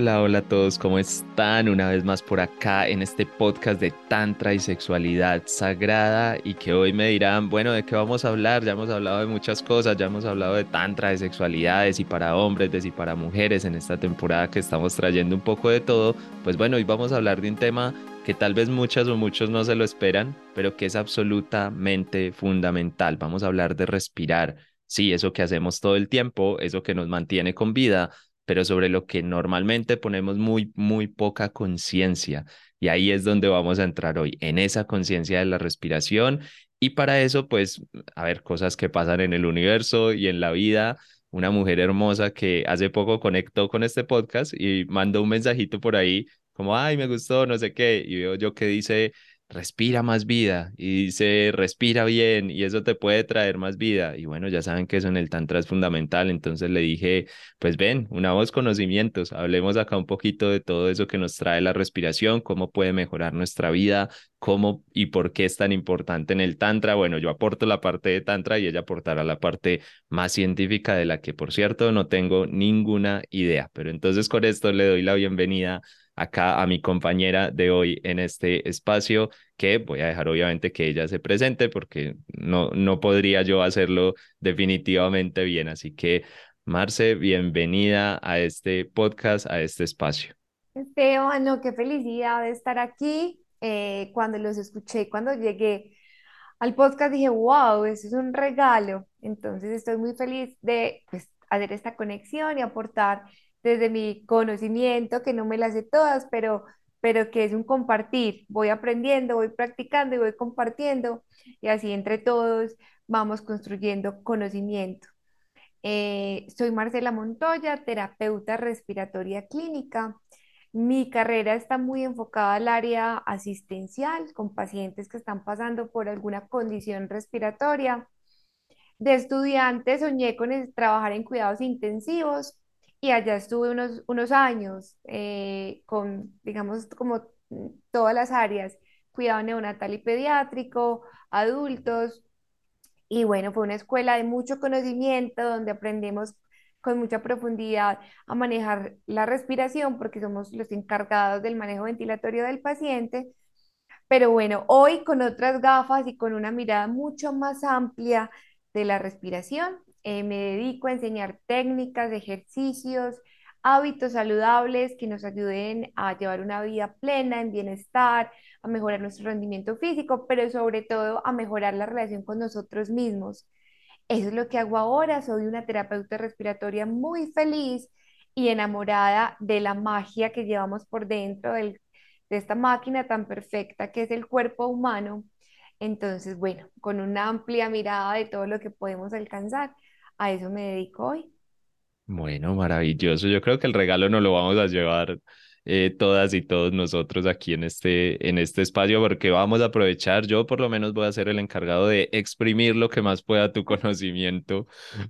Hola, hola a todos, ¿cómo están? Una vez más por acá en este podcast de Tantra y Sexualidad Sagrada y que hoy me dirán, bueno, ¿de qué vamos a hablar? Ya hemos hablado de muchas cosas, ya hemos hablado de Tantra, de sexualidades y para hombres, de y para mujeres en esta temporada que estamos trayendo un poco de todo. Pues bueno, hoy vamos a hablar de un tema que tal vez muchas o muchos no se lo esperan, pero que es absolutamente fundamental. Vamos a hablar de respirar. Sí, eso que hacemos todo el tiempo, eso que nos mantiene con vida, pero sobre lo que normalmente ponemos muy, muy poca conciencia. Y ahí es donde vamos a entrar hoy, en esa conciencia de la respiración. Y para eso, pues, a ver, cosas que pasan en el universo y en la vida. Una mujer hermosa que hace poco conectó con este podcast y mandó un mensajito por ahí como, ay, me gustó, no sé qué. Y veo yo que dice, respira más vida y dice respira bien y eso te puede traer más vida. Y bueno, ya saben que eso en el Tantra es fundamental, entonces le dije, pues ven, una voz conocimientos, hablemos acá un poquito de todo eso que nos trae la respiración, cómo puede mejorar nuestra vida, cómo y por qué es tan importante en el Tantra. Bueno, yo aporto la parte de Tantra y ella aportará la parte más científica de la que, por cierto, no tengo ninguna idea. Pero entonces con esto le doy la bienvenida acá a mi compañera de hoy en este espacio, que voy a dejar obviamente que ella se presente porque no, no podría yo hacerlo definitivamente bien. Así que, Marce, bienvenida a este podcast, a este espacio. Esteban, no, qué felicidad de estar aquí. Eh, cuando los escuché, cuando llegué al podcast, dije, wow, eso es un regalo. Entonces estoy muy feliz de pues, hacer esta conexión y aportar desde mi conocimiento, que no me las sé todas, pero, pero que es un compartir. Voy aprendiendo, voy practicando y voy compartiendo y así entre todos vamos construyendo conocimiento. Eh, soy Marcela Montoya, terapeuta respiratoria clínica. Mi carrera está muy enfocada al área asistencial con pacientes que están pasando por alguna condición respiratoria. De estudiante soñé con trabajar en cuidados intensivos y allá estuve unos, unos años eh, con, digamos, como todas las áreas, cuidado neonatal y pediátrico, adultos, y bueno, fue una escuela de mucho conocimiento donde aprendemos con mucha profundidad a manejar la respiración porque somos los encargados del manejo ventilatorio del paciente. Pero bueno, hoy con otras gafas y con una mirada mucho más amplia de la respiración, eh, me dedico a enseñar técnicas, ejercicios, hábitos saludables que nos ayuden a llevar una vida plena, en bienestar, a mejorar nuestro rendimiento físico, pero sobre todo a mejorar la relación con nosotros mismos. Eso es lo que hago ahora. Soy una terapeuta respiratoria muy feliz y enamorada de la magia que llevamos por dentro de esta máquina tan perfecta que es el cuerpo humano. Entonces, bueno, con una amplia mirada de todo lo que podemos alcanzar a eso me dedico hoy. Bueno, maravilloso. Yo creo que el regalo nos lo vamos a llevar eh, todas y todos nosotros aquí en este, en este espacio porque vamos a aprovechar, yo por lo menos voy a ser el encargado de exprimir lo que más pueda tu conocimiento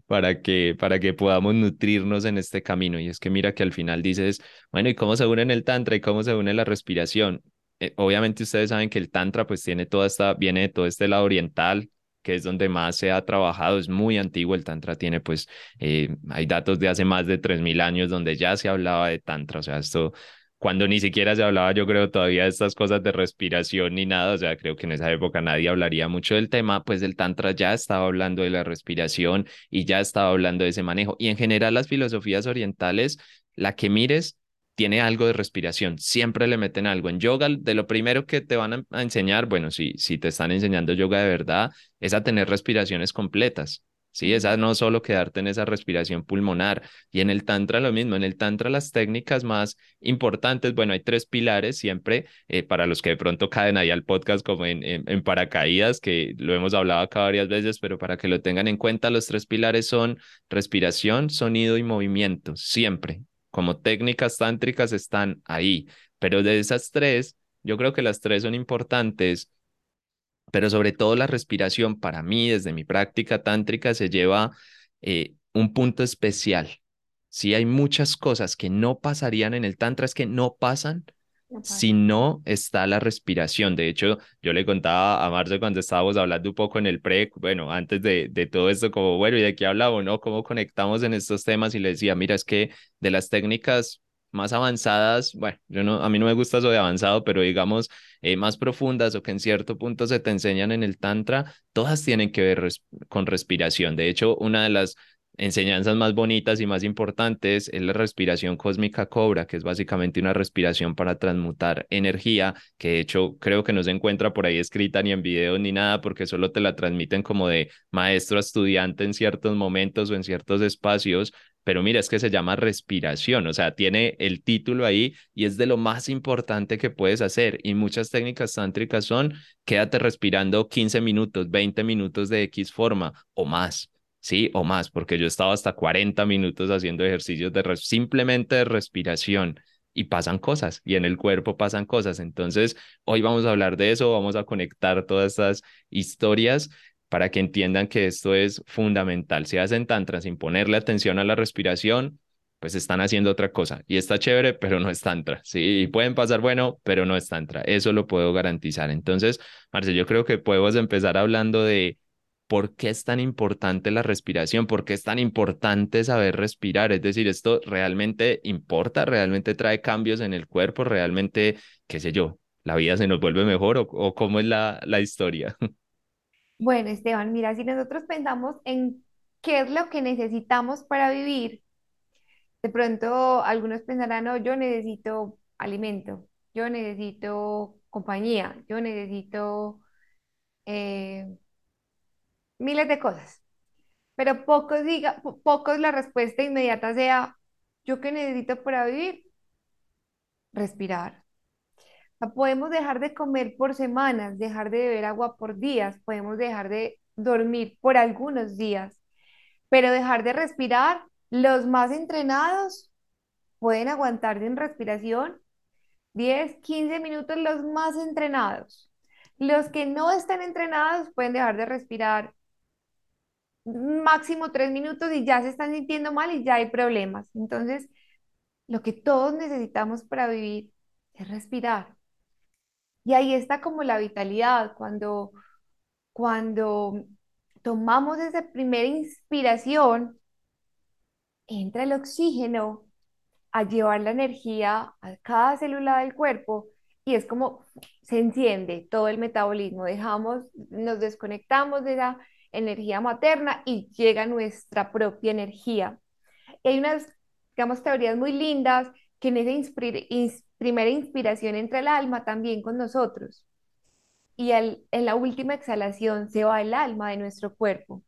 para que, para que podamos nutrirnos en este camino. Y es que mira que al final dices, bueno, ¿y cómo se une el tantra y cómo se une la respiración? Eh, obviamente ustedes saben que el tantra pues tiene toda esta, viene de todo este lado oriental, que es donde más se ha trabajado, es muy antiguo, el Tantra tiene pues, eh, hay datos de hace más de 3.000 años donde ya se hablaba de Tantra, o sea, esto, cuando ni siquiera se hablaba, yo creo, todavía de estas cosas de respiración ni nada, o sea, creo que en esa época nadie hablaría mucho del tema, pues el Tantra ya estaba hablando de la respiración y ya estaba hablando de ese manejo, y en general las filosofías orientales, la que mires, tiene algo de respiración, siempre le meten algo. En yoga, de lo primero que te van a enseñar, bueno, si, si te están enseñando yoga de verdad, es a tener respiraciones completas. Sí, esa no solo quedarte en esa respiración pulmonar. Y en el Tantra lo mismo, en el Tantra las técnicas más importantes, bueno, hay tres pilares siempre, eh, para los que de pronto caen ahí al podcast como en, en, paracaídas, que lo hemos hablado acá varias veces, pero para que lo tengan en cuenta, los tres pilares son respiración, sonido y movimiento, siempre como técnicas tántricas están ahí, pero de esas tres, yo creo que las tres son importantes, pero sobre todo la respiración para mí, desde mi práctica tántrica, se lleva eh, un punto especial. Sí, hay muchas cosas que no pasarían en el Tantra, es que no pasan Si no está la respiración. De hecho, yo le contaba a Marce cuando estábamos hablando un poco en el pre, bueno, antes de, de todo esto, como, bueno, ¿y de qué hablamos, no? ¿Cómo conectamos en estos temas? Y le decía, mira, es que de las técnicas más avanzadas, bueno, yo no, a mí no me gusta eso de avanzado, pero digamos eh, más profundas o que en cierto punto se te enseñan en el Tantra, todas tienen que ver con respiración. De hecho, una de las enseñanzas más bonitas y más importantes es la respiración cósmica cobra, que es básicamente una respiración para transmutar energía, que de hecho creo que no se encuentra por ahí escrita ni en video ni nada, porque solo te la transmiten como de maestro a estudiante en ciertos momentos o en ciertos espacios. Pero mira, es que se llama respiración, o sea, tiene el título ahí y es de lo más importante que puedes hacer. Y muchas técnicas tántricas son quédate respirando 15 minutos, 20 minutos de X forma o más sí, o más, porque yo estaba hasta 40 minutos haciendo ejercicios de simplemente de respiración y pasan cosas y en el cuerpo pasan cosas. Entonces, hoy vamos a hablar de eso, vamos a conectar todas estas historias para que entiendan que esto es fundamental. Si hacen tantra sin ponerle atención a la respiración, pues están haciendo otra cosa y está chévere, pero no es tantra. Sí, pueden pasar bueno, pero no es tantra. Eso lo puedo garantizar. Entonces, Marce, yo creo que podemos empezar hablando de ¿por qué es tan importante la respiración? ¿Por qué es tan importante saber respirar? Es decir, ¿esto realmente importa? ¿Realmente trae cambios en el cuerpo? ¿Realmente, qué sé yo, la vida se nos vuelve mejor o, cómo es la, la historia? Bueno, Esteban, mira, si nosotros pensamos en qué es lo que necesitamos para vivir, de pronto algunos pensarán, no, yo necesito alimento, yo necesito compañía, yo necesito eh, miles de cosas, pero pocos diga, pocos la respuesta inmediata sea, ¿yo qué necesito para vivir? Respirar. podemos dejar de comer por semanas, dejar de beber agua por días, podemos dejar de dormir por algunos días, pero dejar de respirar, los más entrenados pueden aguantar sin respiración 10, 15 minutos los más entrenados. Los que no están entrenados pueden dejar de respirar máximo tres minutos y ya se están sintiendo mal y ya hay problemas. Entonces, lo que todos necesitamos para vivir es respirar. Y ahí está como la vitalidad, cuando, cuando tomamos esa primera inspiración, entra el oxígeno a llevar la energía a cada célula del cuerpo y es como se enciende todo el metabolismo, dejamos, nos desconectamos de la energía materna y llega nuestra propia energía. Hay unas, digamos, teorías muy lindas que en esa primera inspiración entra el alma también con nosotros. Y en la última exhalación se va el alma de nuestro cuerpo.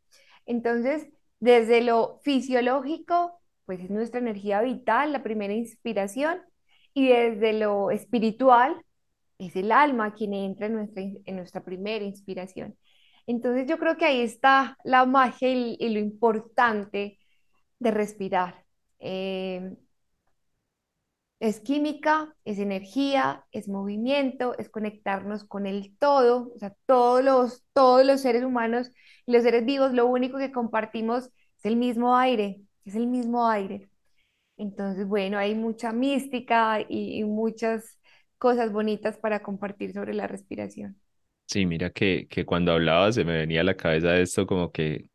Entonces, desde lo fisiológico, pues es nuestra energía vital, la primera inspiración, y desde lo espiritual, es el alma quien entra en nuestra primera inspiración. Entonces yo creo que ahí está la magia y, lo importante de respirar. Eh, es química, es energía, es movimiento, es conectarnos con el todo, o sea, todos los, todos los seres humanos y los seres vivos, lo único que compartimos es el mismo aire, es el mismo aire. Entonces, bueno, hay mucha mística y muchas cosas bonitas para compartir sobre la respiración. Sí, mira que, que cuando hablaba se me venía a la cabeza esto como que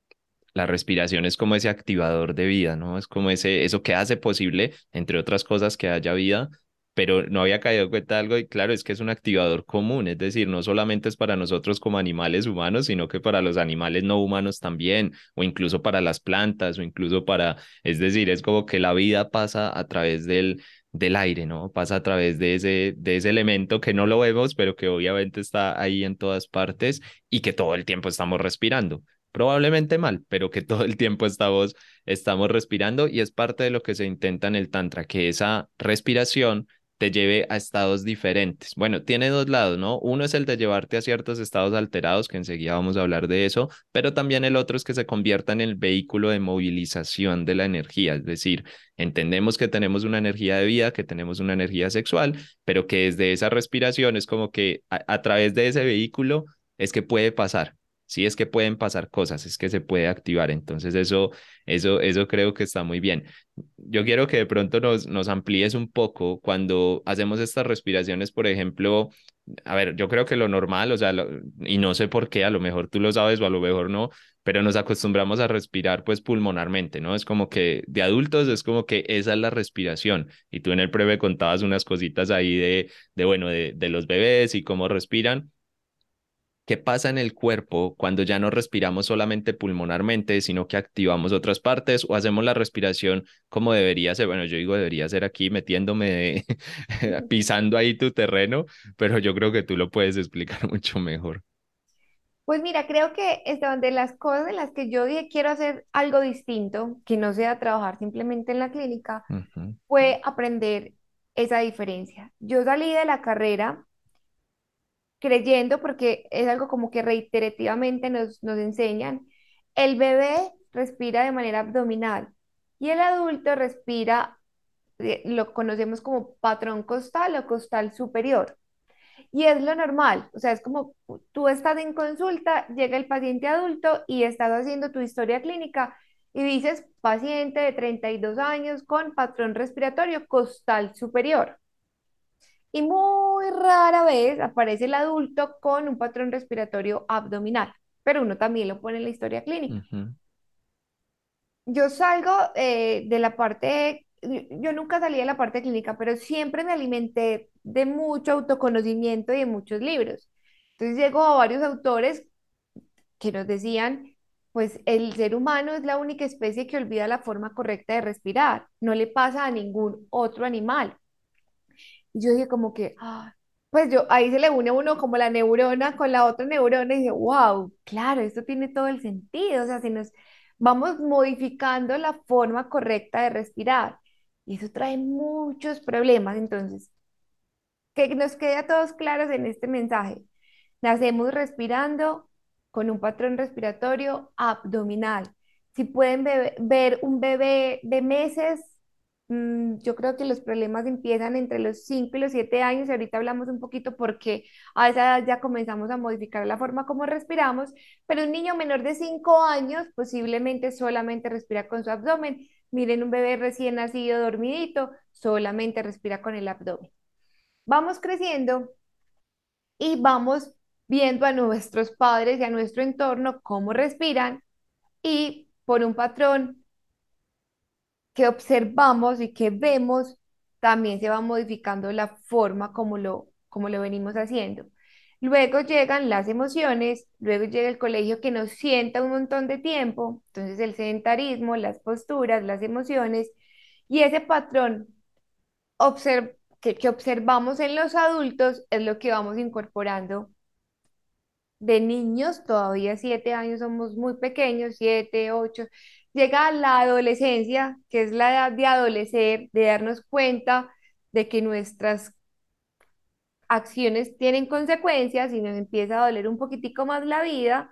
la respiración es como ese activador de vida, ¿no? Es como ese, eso que hace posible, entre otras cosas, que haya vida, pero no había caído en cuenta de algo y claro, es que es un activador común, es decir, no solamente es para nosotros como animales humanos, sino que para los animales no humanos también, o incluso para las plantas, o incluso para, es decir, es como que la vida pasa a través del, del aire, ¿no? Pasa a través de ese, de ese elemento que no lo vemos, pero que obviamente está ahí en todas partes y que todo el tiempo estamos respirando. Probablemente mal, pero que todo el tiempo estamos, estamos respirando y es parte de lo que se intenta en el Tantra, que esa respiración te lleve a estados diferentes. Bueno, tiene dos lados, ¿no? Uno es el de llevarte a ciertos estados alterados, que enseguida vamos a hablar de eso, pero también el otro es que se convierta en el vehículo de movilización de la energía, es decir, entendemos que tenemos una energía de vida, que tenemos una energía sexual, pero que desde esa respiración es como que a, través de ese vehículo es que puede pasar. Sí, es que pueden pasar cosas, es que se puede activar. Entonces, eso, eso, eso creo que está muy bien. yo quiero que de pronto nos, nos amplíes un poco cuando hacemos estas respiraciones, por ejemplo, a ver, yo creo que lo normal, o sea, y no sé por qué, a lo mejor tú lo sabes o a lo mejor no, pero nos acostumbramos a respirar pues pulmonarmente, ¿no? Es como que de adultos es como que esa es la respiración. Y tú en el breve contabas unas cositas ahí de, de bueno, de, de los bebés y cómo respiran. ¿Qué pasa en el cuerpo cuando ya no respiramos solamente pulmonarmente, sino que activamos otras partes o hacemos la respiración como debería ser? Bueno, yo digo debería ser aquí metiéndome, de- pisando ahí tu terreno, pero yo creo que tú lo puedes explicar mucho mejor. Pues mira, creo que Esteban, de las cosas en las que yo dije quiero hacer algo distinto, que no sea trabajar simplemente en la clínica, Ujú, fue aprender esa diferencia. Yo salí de la carrera creyendo, porque es algo como que reiterativamente nos, nos enseñan, el bebé respira de manera abdominal y el adulto respira, eh, lo conocemos como patrón costal o costal superior. Y es lo normal, o sea, es como tú estás en consulta, llega el paciente adulto y estás haciendo tu historia clínica y dices paciente de 32 años con patrón respiratorio costal superior. Y muy rara vez aparece el adulto con un patrón respiratorio abdominal, pero uno también lo pone en la historia clínica. ujú, Yo salgo eh, de la parte, yo nunca salí de la parte clínica, pero siempre me alimenté de mucho autoconocimiento y de muchos libros. Entonces llego a varios autores que nos decían, pues el ser humano es la única especie que olvida la forma correcta de respirar, no le pasa a ningún otro animal. Yo dije como que, ah, pues yo, ahí se le une uno como la neurona con la otra neurona y dije, wow, claro, esto tiene todo el sentido, o sea, si nos vamos modificando la forma correcta de respirar y eso trae muchos problemas, entonces, que nos quede a todos claros en este mensaje. Nacemos respirando con un patrón respiratorio abdominal. Si pueden ver un bebé de meses, yo creo que los problemas empiezan entre los 5 y los 7 años y ahorita hablamos un poquito porque a esa edad ya comenzamos a modificar la forma como respiramos, pero un niño menor de 5 años posiblemente solamente respira con su abdomen. Miren un bebé recién nacido dormidito, solamente respira con el abdomen. Vamos creciendo y vamos viendo a nuestros padres y a nuestro entorno cómo respiran y por un patrón que observamos y que vemos, también se va modificando la forma como lo, como lo venimos haciendo. Luego llegan las emociones, luego llega el colegio que nos sienta un montón de tiempo, entonces el sedentarismo, las posturas, las emociones y ese patrón observ- que, que observamos en los adultos es lo que vamos incorporando de niños, todavía siete años somos muy pequeños, siete, ocho, llega la adolescencia, que es la edad de adolecer, de darnos cuenta de que nuestras acciones tienen consecuencias y nos empieza a doler un poquitico más la vida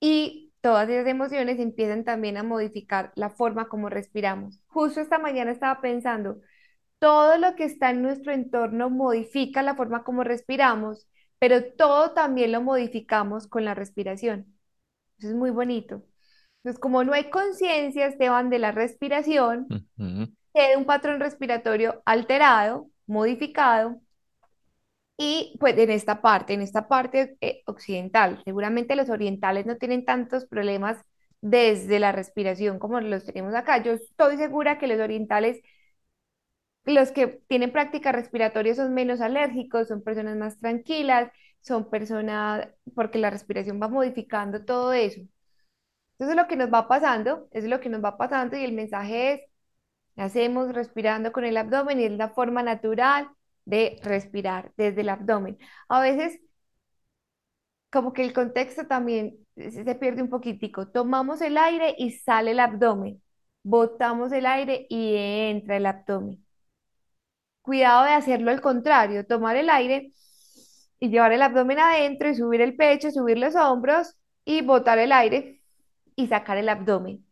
y todas esas emociones empiezan también a modificar la forma como respiramos. Justo esta mañana estaba pensando, todo lo que está en nuestro entorno modifica la forma como respiramos, pero todo también lo modificamos con la respiración. Eso es muy bonito. Entonces, como no hay conciencia, Esteban, de la respiración, queda un patrón respiratorio alterado, modificado, y pues en esta parte, en esta parte eh, occidental, seguramente los orientales no tienen tantos problemas desde la respiración como los tenemos acá. Yo estoy segura que los orientales los que tienen práctica respiratoria son menos alérgicos, son personas más tranquilas, son personas, porque la respiración va modificando todo eso. Entonces lo que nos va pasando, es lo que nos va pasando y el mensaje es, hacemos respirando con el abdomen y es la forma natural de respirar desde el abdomen. A veces como que el contexto también se pierde un poquitico. Tomamos el aire y sale el abdomen. Botamos el aire y entra el abdomen. Cuidado de hacerlo al contrario, tomar el aire y llevar el abdomen adentro y subir el pecho, subir los hombros y botar el aire y sacar el abdomen.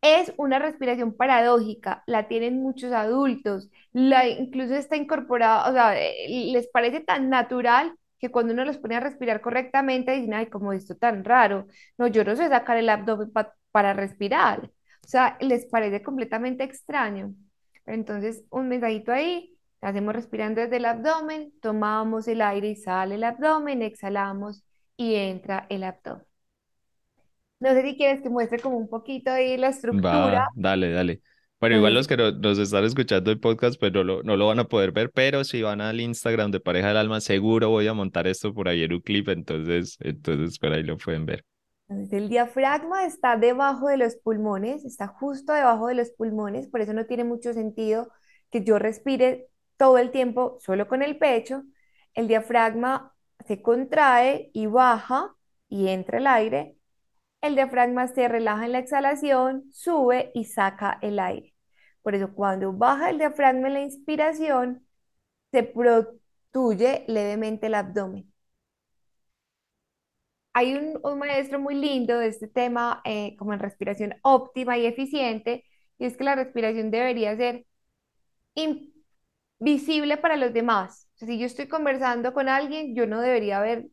Es una respiración paradójica, la tienen muchos adultos, la, incluso está incorporada, o sea, eh, les parece tan natural que cuando uno los pone a respirar correctamente dicen, ay, como esto tan raro. No, yo no sé sacar el abdomen pa- para respirar. O sea, les parece completamente extraño. Entonces, un mensajito ahí, hacemos respirando desde el abdomen, tomamos el aire y sale el abdomen, exhalamos y entra el abdomen. No sé si quieres que muestre como un poquito ahí la estructura. Va, dale, dale. Bueno, igual los que no- nos están escuchando el podcast, pues no lo, no lo van a poder ver, pero si van al Instagram de Pareja del Alma, seguro voy a montar esto por ahí en un clip, entonces, entonces por ahí lo pueden ver. el diafragma está debajo de los pulmones, está justo debajo de los pulmones, por eso no tiene mucho sentido que yo respire todo el tiempo solo con el pecho. El diafragma se contrae y baja y entra el aire. El diafragma se relaja en la exhalación, sube y saca el aire. Por eso cuando baja el diafragma en la inspiración, se protruye levemente el abdomen. Hay un, maestro muy lindo de este tema, eh, como en respiración óptima y eficiente, y es que la respiración debería ser invisible para los demás. Si yo estoy conversando con alguien, yo no debería ver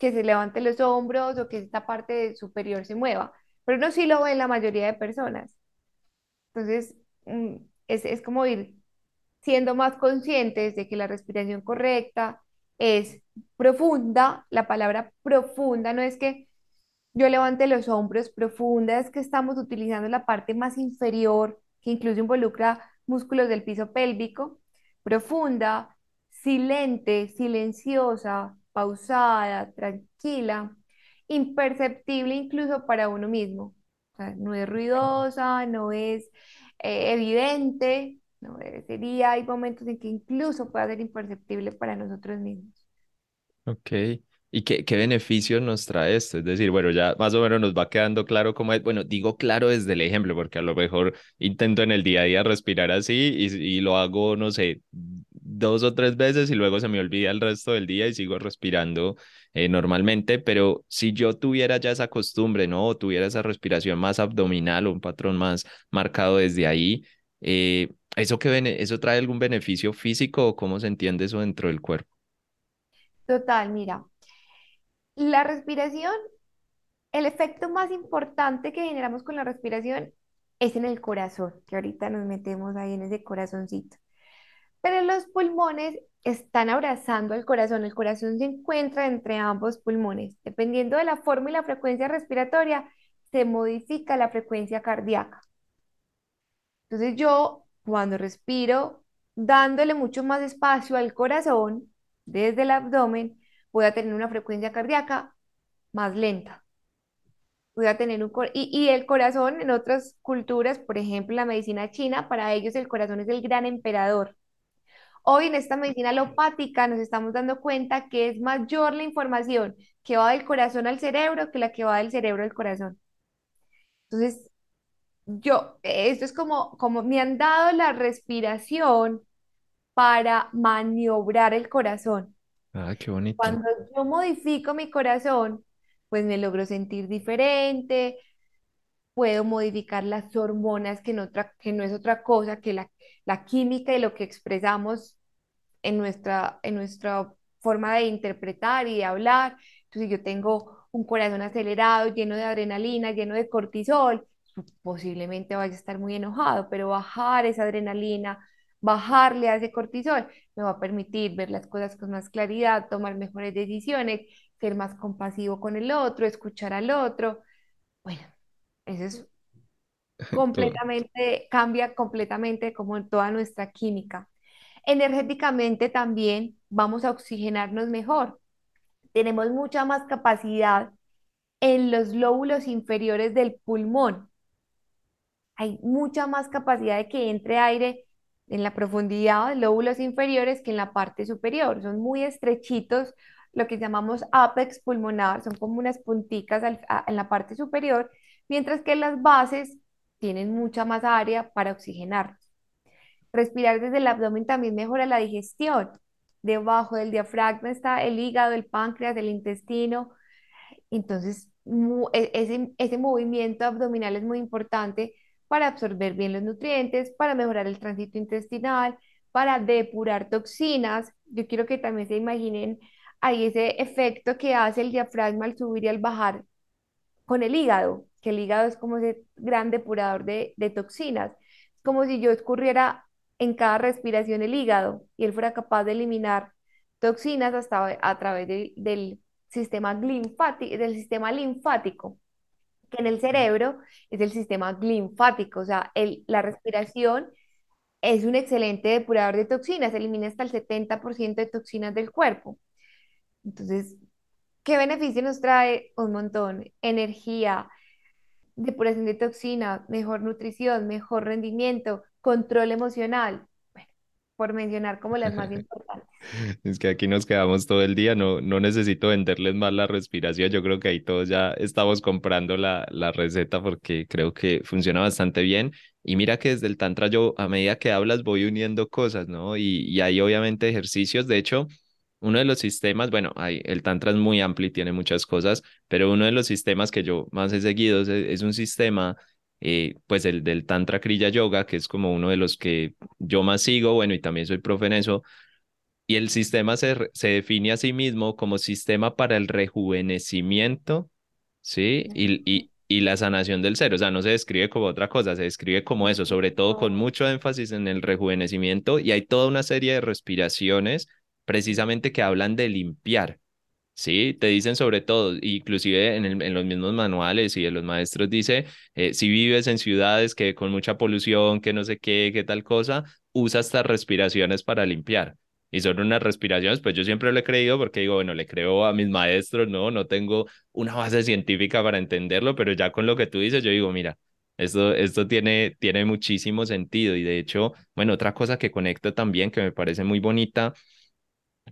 que se levante los hombros o que esta parte superior se mueva, pero no sí lo ven la mayoría de personas. Entonces, mm, es, es como ir siendo más conscientes de que la respiración correcta es profunda. La palabra profunda no es que yo levante los hombros, profunda es que estamos utilizando la parte más inferior, que incluso involucra músculos del piso pélvico, profunda, silente, silenciosa, pausada, tranquila, imperceptible incluso para uno mismo. O sea, no es ruidosa, no es eh, evidente, no sería, hay momentos en que incluso puede ser imperceptible para nosotros mismos. Ok. ¿Y qué, qué beneficios nos trae esto? Es decir, bueno, ya más o menos nos va quedando claro cómo es. Bueno, digo claro desde el ejemplo, porque a lo mejor intento en el día a día respirar así y, y lo hago, no sé, dos o tres veces y luego se me olvida el resto del día y sigo respirando eh, normalmente. Pero si yo tuviera ya esa costumbre, ¿no? O tuviera esa respiración más abdominal o un patrón más marcado desde ahí, eh, ¿eso, ¿eso trae algún beneficio físico o cómo se entiende eso dentro del cuerpo? Total, mira, la respiración, el efecto más importante que generamos con la respiración es en el corazón, que ahorita nos metemos ahí en ese corazoncito. Pero los pulmones están abrazando al corazón, el corazón se encuentra entre ambos pulmones. Dependiendo de la forma y la frecuencia respiratoria, se modifica la frecuencia cardíaca. Entonces yo, cuando respiro, dándole mucho más espacio al corazón desde el abdomen, voy a tener una frecuencia cardíaca más lenta. Voy a tener un cor- y, y el corazón en otras culturas, por ejemplo, la medicina china, para ellos el corazón es el gran emperador. Hoy en esta medicina alopática nos estamos dando cuenta que es mayor la información que va del corazón al cerebro que la que va del cerebro al corazón. Entonces, yo, esto es como, como me han dado la respiración para maniobrar el corazón. Ah, qué bonito. Cuando yo modifico mi corazón, pues me logro sentir diferente, puedo modificar las hormonas, que no, otra- que no es otra cosa que la, la química y lo que expresamos en nuestra, en nuestra forma de interpretar y de hablar. Entonces, yo tengo un corazón acelerado, lleno de adrenalina, lleno de cortisol, posiblemente vaya a estar muy enojado, pero bajar esa adrenalina, bajarle a ese cortisol, me va a permitir ver las cosas con más claridad, tomar mejores decisiones, ser más compasivo con el otro, escuchar al otro. Bueno, eso es completamente, cambia completamente como en toda nuestra química. Energéticamente también vamos a oxigenarnos mejor. Tenemos mucha más capacidad en los lóbulos inferiores del pulmón. Hay mucha más capacidad de que entre aire en la profundidad de lóbulos inferiores que en la parte superior. Son muy estrechitos, lo que llamamos apex pulmonar, son como unas punticas al- a- en la parte superior, mientras que las bases tienen mucha más área para oxigenar. Respirar desde el abdomen también mejora la digestión. Debajo del diafragma está el hígado, el páncreas, el intestino. Entonces, e- ese, ese movimiento abdominal es muy importante para absorber bien los nutrientes, para mejorar el tránsito intestinal, para depurar toxinas. Yo quiero que también se imaginen ahí ese efecto que hace el diafragma al subir y al bajar con el hígado. Que el hígado es como ese gran depurador de, toxinas. Es como si yo escurriera en cada respiración el hígado y él fuera capaz de eliminar toxinas hasta a través del sistema linfático, del sistema linfático, que en el cerebro es el sistema linfático, o sea, el, la respiración es un excelente depurador de toxinas, elimina hasta el 70% de toxinas del cuerpo. Entonces, ¿qué beneficio nos trae? Un montón, energía, depuración de toxinas, mejor nutrición, mejor rendimiento, control emocional, bueno, por mencionar como las más importantes. Es que aquí nos quedamos todo el día, no, no necesito venderles más la respiración, yo creo que ahí todos ya estamos comprando la, la receta porque creo que funciona bastante bien. Y mira que desde el Tantra yo a medida que hablas voy uniendo cosas, ¿no? Y, y hay obviamente ejercicios, de hecho, uno de los sistemas, bueno, hay, el Tantra es muy amplio y tiene muchas cosas, pero uno de los sistemas que yo más he seguido es, un sistema, eh, pues el del Tantra Kriya Yoga, que es como uno de los que yo más sigo, bueno, y también soy profe en eso, y el sistema se, se define a sí mismo como sistema para el rejuvenecimiento, ¿sí? Y, y, y la sanación del ser, o sea, no se describe como otra cosa, se describe como eso, sobre todo con mucho énfasis en el rejuvenecimiento y hay toda una serie de respiraciones precisamente que hablan de limpiar, ¿sí? Te dicen sobre todo, inclusive en, en los mismos manuales y de los maestros dice, eh, si vives en ciudades que con mucha polución, que no sé qué, qué tal cosa, usa estas respiraciones para limpiar. Y son unas respiraciones, pues yo siempre lo he creído porque digo, bueno, le creo a mis maestros, no, no tengo una base científica para entenderlo, pero ya con lo que tú dices, yo digo, mira, esto, esto tiene, tiene muchísimo sentido. Y de hecho, bueno, otra cosa que conecta también, que me parece muy bonita,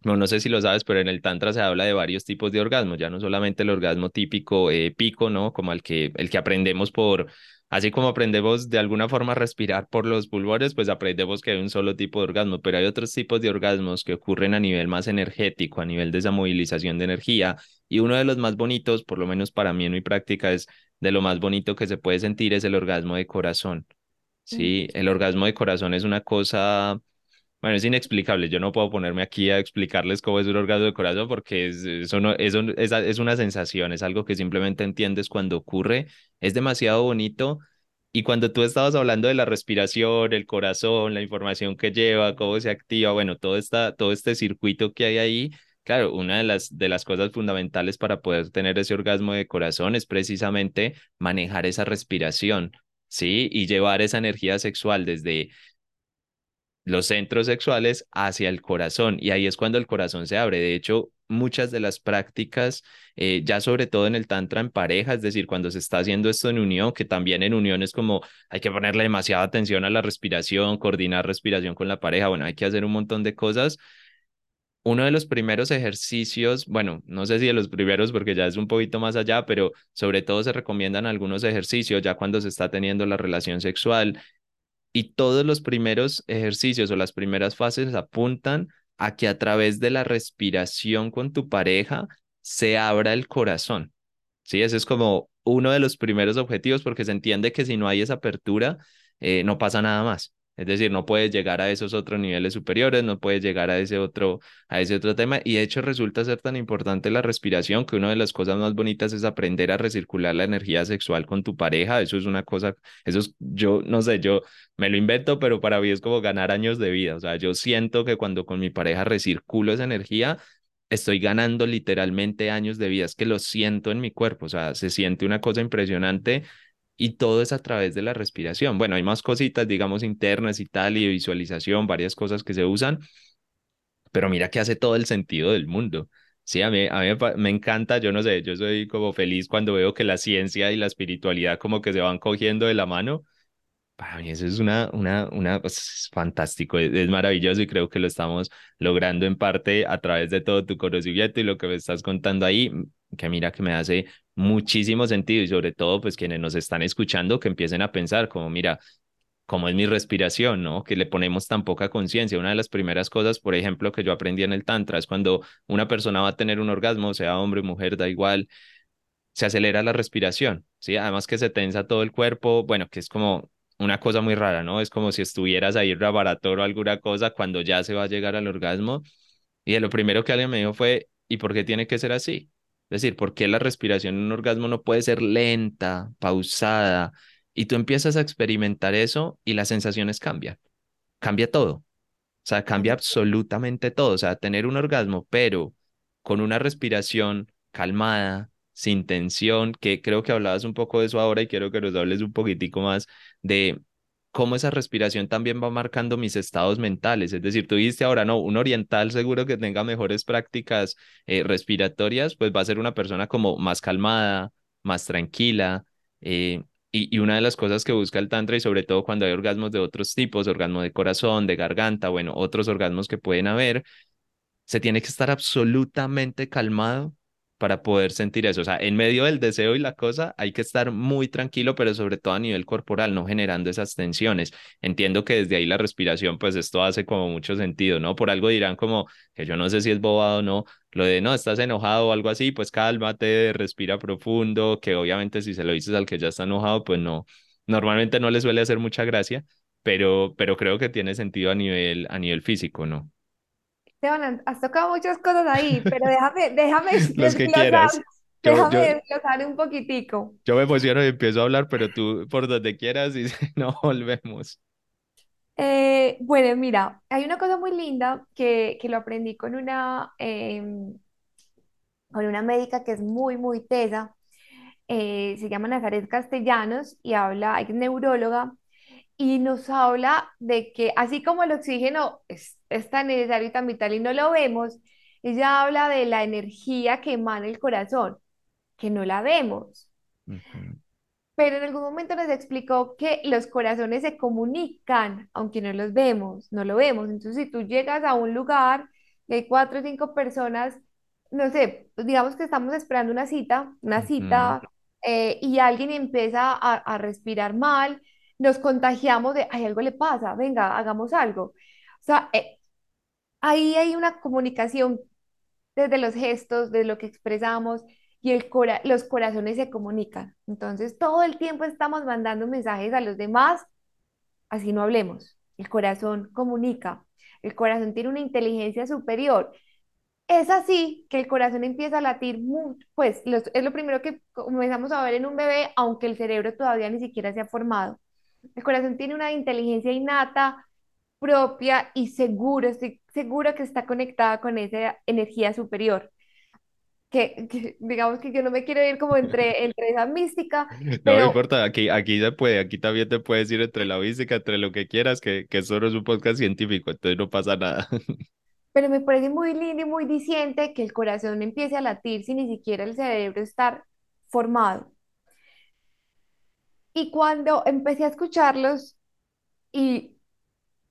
no, no sé si lo sabes, pero en el Tantra se habla de varios tipos de orgasmos, ya no solamente el orgasmo típico eh, pico, ¿no? Como el que, el que aprendemos por, así como aprendemos de alguna forma a respirar por los pulmones, pues aprendemos que hay un solo tipo de orgasmo, pero hay otros tipos de orgasmos que ocurren a nivel más energético, a nivel de esa movilización de energía. Y uno de los más bonitos, por lo menos para mí en mi práctica, es de lo más bonito que se puede sentir es el orgasmo de corazón. Sí, el orgasmo de corazón es una cosa bueno, es inexplicable. Yo no puedo ponerme aquí a explicarles cómo es un orgasmo de corazón porque es, eso no, eso es, es una sensación, es algo que simplemente entiendes cuando ocurre. Es demasiado bonito. Y cuando tú estabas hablando de la respiración, el corazón, la información que lleva, cómo se activa, bueno, todo, esta, todo este circuito que hay ahí, claro, una de las, de las cosas fundamentales para poder tener ese orgasmo de corazón es precisamente manejar esa respiración, ¿sí? Y llevar esa energía sexual desde los centros sexuales hacia el corazón y ahí es cuando el corazón se abre. De hecho, muchas de las prácticas, eh, ya sobre todo en el tantra en pareja, es decir, cuando se está haciendo esto en unión, que también en unión es como hay que ponerle demasiada atención a la respiración, coordinar respiración con la pareja, bueno, hay que hacer un montón de cosas. Uno de los primeros ejercicios, bueno, no sé si de los primeros porque ya es un poquito más allá, pero sobre todo se recomiendan algunos ejercicios ya cuando se está teniendo la relación sexual y todos los primeros ejercicios o las primeras fases apuntan a que a través de la respiración con tu pareja se abra el corazón. Sí, ese es como uno de los primeros objetivos porque se entiende que si no hay esa apertura, eh, no pasa nada más. Es decir, no puedes llegar a esos otros niveles superiores, no puedes llegar a ese otro, a ese otro tema. Y de hecho resulta ser tan importante la respiración que una de las cosas más bonitas es aprender a recircular la energía sexual con tu pareja. Eso es una cosa, eso es, yo no sé, yo me lo invento, pero para mí es como ganar años de vida. O sea, yo siento que cuando con mi pareja recirculo esa energía, estoy ganando literalmente años de vida. Es que lo siento en mi cuerpo. O sea, se siente una cosa impresionante y todo es a través de la respiración. Bueno, hay más cositas, digamos, internas y tal, y visualización, varias cosas que se usan, pero mira que hace todo el sentido del mundo. Sí, a mí, a mí me encanta, yo no sé, yo soy como feliz cuando veo que la ciencia y la espiritualidad como que se van cogiendo de la mano. Para mí eso es una, una, una, pues, es fantástico, es, es, maravilloso y creo que lo estamos logrando en parte a través de todo tu conocimiento y lo que me estás contando ahí, que mira que me hace muchísimo sentido y sobre todo pues quienes nos están escuchando que empiecen a pensar como mira, cómo es mi respiración, ¿no? Que le ponemos tan poca conciencia. Una de las primeras cosas, por ejemplo, que yo aprendí en el Tantra es cuando una persona va a tener un orgasmo, sea hombre o mujer, da igual, se acelera la respiración, ¿sí? Además que se tensa todo el cuerpo, bueno, que es como una cosa muy rara, ¿no? Es como si estuvieras ahí rabarator o alguna cosa cuando ya se va a llegar al orgasmo. Y lo primero que alguien me dijo fue, ¿y por qué tiene que ser así? Es decir, ¿por qué la respiración en un orgasmo no puede ser lenta, pausada? Y tú empiezas a experimentar eso y las sensaciones cambian. Cambia todo. O sea, cambia absolutamente todo. O sea, tener un orgasmo, pero con una respiración calmada, sin tensión, que creo que hablabas un poco de eso ahora y quiero que nos hables un poquitico más de cómo esa respiración también va marcando mis estados mentales. Es decir, tú dijiste ahora, no, un oriental seguro que tenga mejores prácticas eh, respiratorias, pues va a ser una persona como más calmada, más tranquila. Eh, y, y, una de las cosas que busca el Tantra, y sobre todo cuando hay orgasmos de otros tipos, orgasmo de corazón, de garganta, bueno, otros orgasmos que pueden haber, se tiene que estar absolutamente calmado para poder sentir eso. O sea, en medio del deseo y la cosa hay que estar muy tranquilo, pero sobre todo a nivel corporal, no generando esas tensiones. Entiendo que desde ahí la respiración, pues esto hace como mucho sentido, ¿no? Por algo dirán como que yo no sé si es bobado o no, lo de no, estás enojado o algo así, pues cálmate, respira profundo, que obviamente si se lo dices al que ya está enojado, pues no, normalmente no le suele hacer mucha gracia, pero, pero creo que tiene sentido a nivel, a nivel físico, ¿no? Esteban, has tocado muchas cosas ahí, pero déjame, déjame Los que quieras. Yo, déjame yo, desglosar un poquitico. yo me emociono y empiezo a hablar, pero tú por donde quieras y no volvemos. Eh, bueno, mira, hay una cosa muy linda que, que lo aprendí con una, em, con una médica que es muy, muy tesa. eh, se llama Nazaret Castellanos y habla, es neuróloga y nos habla de que así como el oxígeno es, es tan necesario y tan vital y no lo vemos, ella habla de la energía que emana el corazón, que no la vemos. Pero en algún momento nos explicó que los corazones se comunican, aunque no los vemos, no lo vemos. Entonces, si tú llegas a un lugar y hay cuatro o cinco personas, no sé, digamos que estamos esperando una cita, una cita, eh, y alguien empieza a, a respirar mal, nos contagiamos de, ay, algo le pasa, venga, hagamos algo. O sea, eh, ahí hay una comunicación desde los gestos, de lo que expresamos y el cora- los corazones se comunican. Entonces, todo el tiempo estamos mandando mensajes a los demás, así no hablemos. El corazón comunica. El corazón tiene una inteligencia superior. Es así que el corazón empieza a latir pues los- es lo primero que comenzamos a ver en un bebé, aunque el cerebro todavía ni siquiera se ha formado. El corazón tiene una inteligencia innata, propia y seguro, estoy segura que está conectada con esa energía superior que, que digamos que yo no me quiero ir como entre, entre esa mística, No pero, importa, aquí, aquí se puede, aquí también te puedes ir entre la física, entre lo que quieras, que, que solo es un podcast científico, entonces no pasa nada. pero me parece muy lindo y muy diciente que el corazón empiece a latir sin ni siquiera el cerebro estar formado. Y cuando empecé a escucharlos, y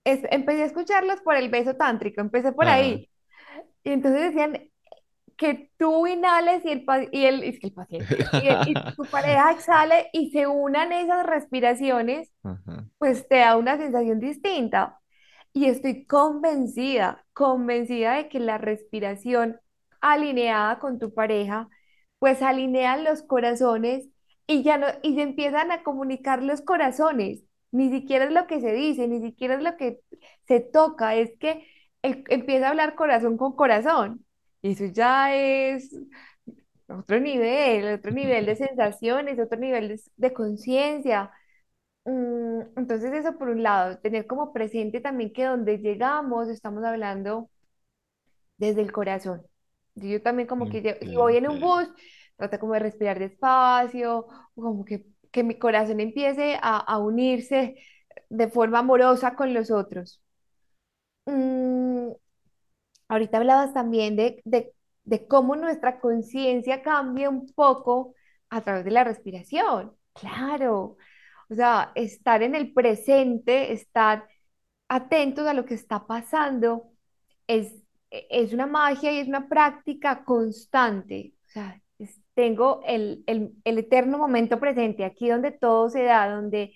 es- empecé a escucharlos por el beso tántrico, empecé por Ajá, ahí. Y entonces decían que tú inhales y el, y el, es que el paciente, y, el- y tu pareja exhale y se unan esas respiraciones ajá, pues te da una sensación distinta. Y estoy convencida, convencida de que la respiración alineada con tu pareja, pues alinean los corazones y ya no, y se empiezan a comunicar los corazones. Ni siquiera es lo que se dice, ni siquiera es lo que se toca, es que el- empieza a hablar corazón con corazón. Y eso ya es otro nivel, otro nivel de sensaciones, otro nivel de, de conciencia. Mm, Entonces eso por un lado, tener como presente también que donde llegamos estamos hablando desde el corazón. Yo también como que si voy en un bus, trato como de respirar despacio, como que, que mi corazón empiece a, a unirse de forma amorosa con los otros. Mm, Ahorita hablabas también de, de, de cómo nuestra conciencia cambia un poco a través de la respiración. Claro, o sea, estar en el presente, estar atentos a lo que está pasando, es, es una magia y es una práctica constante. O sea, tengo el, el, el eterno momento presente, aquí donde todo se da, donde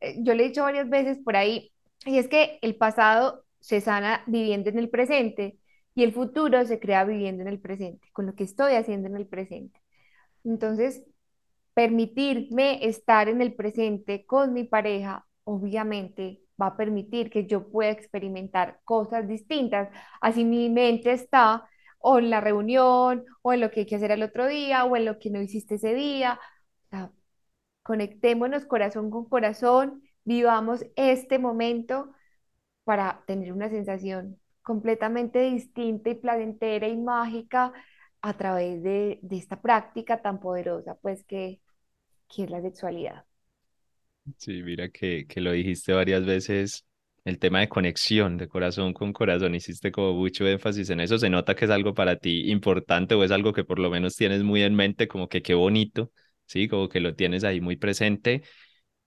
eh, yo le he dicho varias veces por ahí, y es que el pasado se sana viviendo en el presente y el futuro se crea viviendo en el presente, con lo que estoy haciendo en el presente. Entonces, permitirme estar en el presente con mi pareja, obviamente va a permitir que yo pueda experimentar cosas distintas. Así mi mente está o en la reunión, o en lo que hay que hacer el otro día, o en lo que no hiciste ese día. O sea, conectémonos corazón con corazón, vivamos este momento para tener una sensación completamente distinta y placentera y mágica a través de, de esta práctica tan poderosa, pues que, que es la sexualidad. Sí, mira que, que lo dijiste varias veces, el tema de conexión, de corazón con corazón, hiciste como mucho énfasis en eso, se nota que es algo para ti importante o es algo que por lo menos tienes muy en mente, como que qué bonito, sí, como que lo tienes ahí muy presente.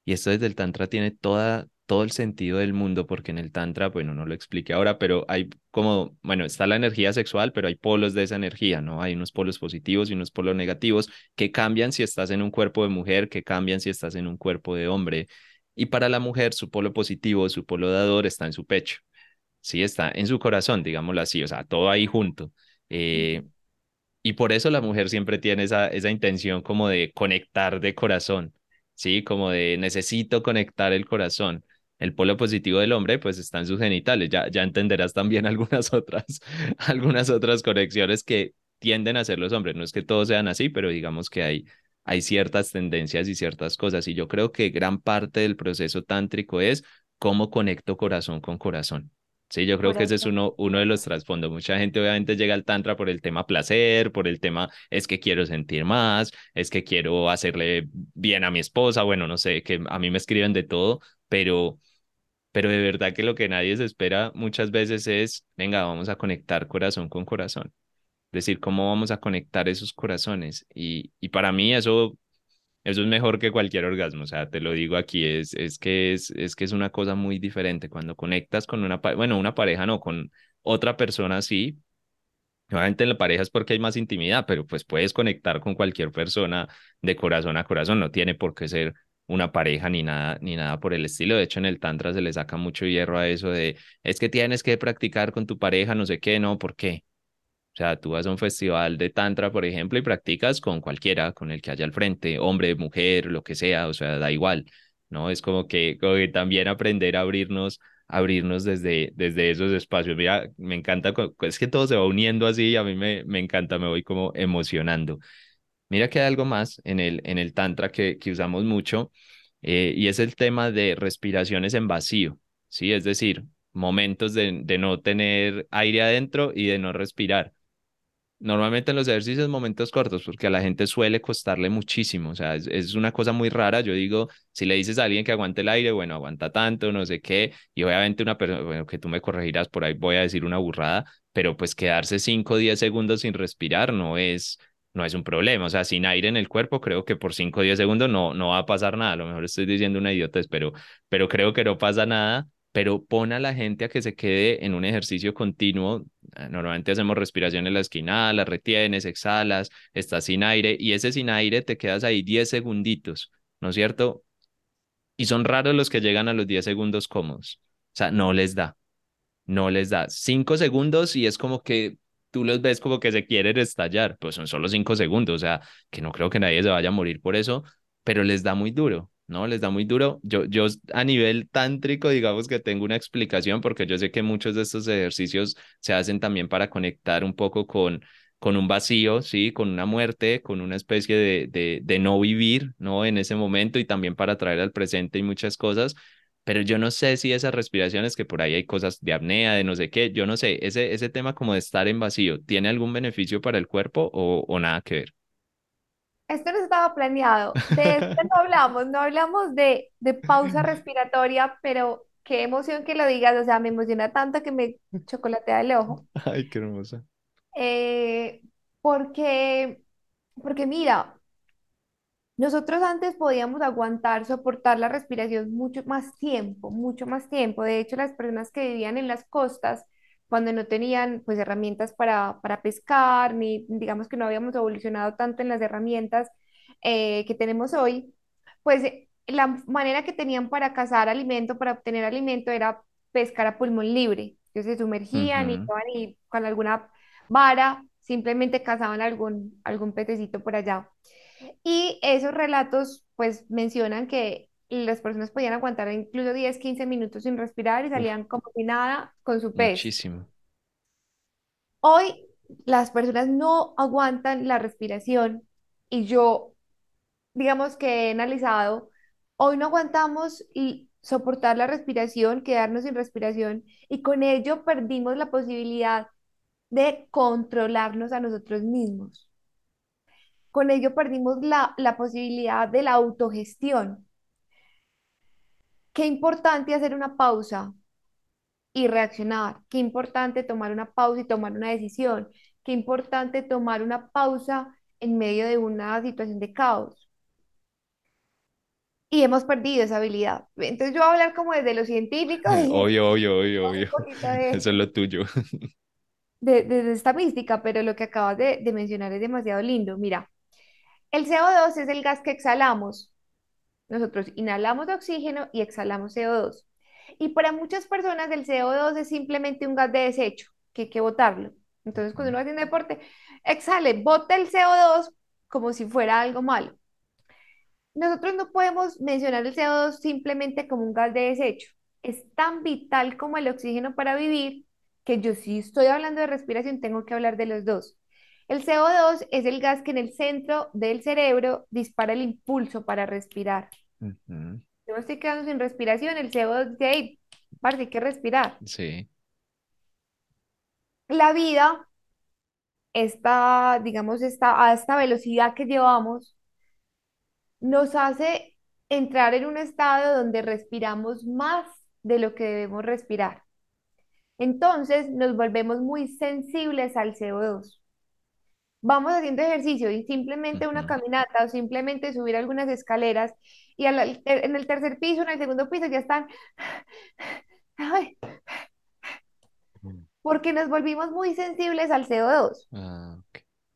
Y esto desde el Tantra tiene toda, todo el sentido del mundo, porque en el Tantra, bueno, no lo expliqué ahora, pero hay como, bueno, está la energía sexual, pero hay polos de esa energía, ¿no? Hay unos polos positivos y unos polos negativos que cambian si estás en un cuerpo de mujer, que cambian si estás en un cuerpo de hombre. Y para la mujer, su polo positivo, su polo dador está en su pecho, sí, está en su corazón, digámoslo así, o sea, todo ahí junto. Eh, y por eso la mujer siempre tiene esa, esa intención como de conectar de corazón, ¿sí? Como de necesito conectar el corazón. El polo positivo del hombre, pues está en sus genitales. Ya, ya entenderás también algunas otras, algunas otras conexiones que tienden a ser los hombres. No es que todos sean así, pero digamos que hay, hay ciertas tendencias y ciertas cosas. Y yo creo que gran parte del proceso tántrico es cómo conecto corazón con corazón. Sí, yo creo que ese es uno, uno de los trasfondos. Mucha gente obviamente llega al tantra por el tema placer, por el tema es que quiero sentir más, es que quiero hacerle bien a mi esposa, bueno, no sé, que a mí me escriben de todo, pero pero de verdad que lo que nadie se espera muchas veces es, venga, vamos a conectar corazón con corazón. Decir, cómo vamos a conectar esos corazones. Y, y para mí eso, eso es mejor que cualquier orgasmo. O sea, te lo digo aquí, es, es, que, es, es que es una cosa muy diferente. Cuando conectas con una, bueno, una pareja no, con otra persona sí. Obviamente en la pareja es porque hay más intimidad, pero pues puedes conectar con cualquier persona de corazón a corazón. No tiene por qué ser una pareja ni nada, ni nada por el estilo. De hecho, en el Tantra se le saca mucho hierro a eso de, es que tienes que practicar con tu pareja, no sé qué, no, ¿por qué? O sea, tú vas a un festival de Tantra, por ejemplo, y practicas con cualquiera, con el que haya al frente, hombre, mujer, lo que sea, o sea, da igual, ¿no? Es como que, como que también aprender a abrirnos abrirnos desde, desde esos espacios. Mira, me encanta, es que todo se va uniendo así y a mí me, me encanta, me voy como emocionando. Mira que hay algo más en el, en el Tantra que, que usamos mucho eh, y es el tema de respiraciones en vacío, ¿sí? Es decir, momentos de, de no tener aire adentro y de no respirar. Normalmente en los ejercicios momentos cortos, porque a la gente suele costarle muchísimo, o sea, es, es, una cosa muy rara. Yo digo, si le dices a alguien que aguante el aire, bueno, aguanta tanto, no sé qué, y obviamente una persona, bueno, que tú me corregirás por ahí, voy a decir una burrada, pero pues quedarse 5 o 10 segundos sin respirar no es, no es un problema. O sea, sin aire en el cuerpo, creo que por 5 o 10 segundos no, no va a pasar nada. A lo mejor estoy diciendo una idiotez, pero, pero creo que no pasa nada. Pero pone a la gente a que se quede en un ejercicio continuo. Ah, normalmente hacemos respiración en la esquina, la retienes, exhalas, estás sin aire y ese sin aire te quedas ahí 10 segunditos, ¿no es cierto? Y son raros los que llegan a los 10 segundos cómodos. O sea, no les da. No les da. 5 segundos y es como que tú los ves como que se quieren estallar, pues son solo cinco segundos, o sea, que no creo que nadie se vaya a morir por eso, pero les da muy duro, ¿no? Les da muy duro. Yo, yo a nivel tántrico, digamos que tengo una explicación, porque yo sé que muchos de estos ejercicios se hacen también para conectar un poco con, con un vacío, ¿sí? Con una muerte, con una especie de, de, de no vivir, ¿no? En ese momento y también para traer al presente y muchas cosas, pero yo no sé si esas respiraciones, que por ahí hay cosas de apnea, de no sé qué, yo no sé, ese, ese tema como de estar en vacío, ¿tiene algún beneficio para el cuerpo o, o nada que ver? Esto no estaba planeado, de esto no hablamos, no hablamos de, de pausa respiratoria, pero qué emoción que lo digas, o sea, me emociona tanto que me chocolatea el ojo. Ay, qué hermosa. Eh, porque, porque mira, nosotros antes podíamos aguantar, soportar la respiración mucho más tiempo, mucho más tiempo. De hecho, las personas que vivían en las costas, cuando no tenían pues herramientas para, para pescar, ni digamos que no habíamos evolucionado tanto en las herramientas eh, que tenemos hoy, pues eh, la manera que tenían para cazar alimento, para obtener alimento, era pescar a pulmón libre. Ellos se sumergían y, Ujú, iban y con alguna vara simplemente cazaban algún, algún pececito por allá. Y esos relatos pues mencionan que las personas podían aguantar incluso 10 15 minutos sin respirar y Uf, salían como si nada con su pez. muchísimo. Hoy las personas no aguantan la respiración y yo, digamos que he analizado, hoy no aguantamos y soportar la respiración, quedarnos sin respiración y con ello perdimos la posibilidad de controlarnos a nosotros mismos. Con ello perdimos la, la posibilidad de la autogestión. Qué importante hacer una pausa y reaccionar. Qué importante tomar una pausa y tomar una decisión. Qué importante tomar una pausa en medio de una situación de caos. Y hemos perdido esa habilidad. Entonces yo voy a hablar como desde lo científico y Obvio, obvio, obvio, obvio. de, Eso es lo tuyo. de, de esta mística, pero lo que acabas de, de mencionar es demasiado lindo. Mira, el CO2 es el gas que exhalamos. Nosotros inhalamos oxígeno y exhalamos CO2. Y para muchas personas el CO2 es simplemente un gas de desecho, que hay que botarlo. Entonces, cuando uno hace un deporte, exhale, bota el CO2 como si fuera algo malo. Nosotros no podemos mencionar el CO2 simplemente como un gas de desecho. Es tan vital como el oxígeno para vivir que yo si estoy hablando de respiración tengo que hablar de los dos. El CO2 es el gas que en el centro del cerebro dispara el impulso para respirar. Yo me estoy quedando sin respiración, el CO2 dice, hey, parce, hay que respirar. Sí. La vida, esta, digamos, esta, a esta velocidad que llevamos, nos hace entrar en un estado donde respiramos más de lo que debemos respirar. Entonces nos volvemos muy sensibles al CO2. Vamos haciendo ejercicio y simplemente una caminata o simplemente subir algunas escaleras y al- al- en el tercer piso, en el segundo piso ya están, ay, porque nos volvimos muy sensibles al CO2. Ah,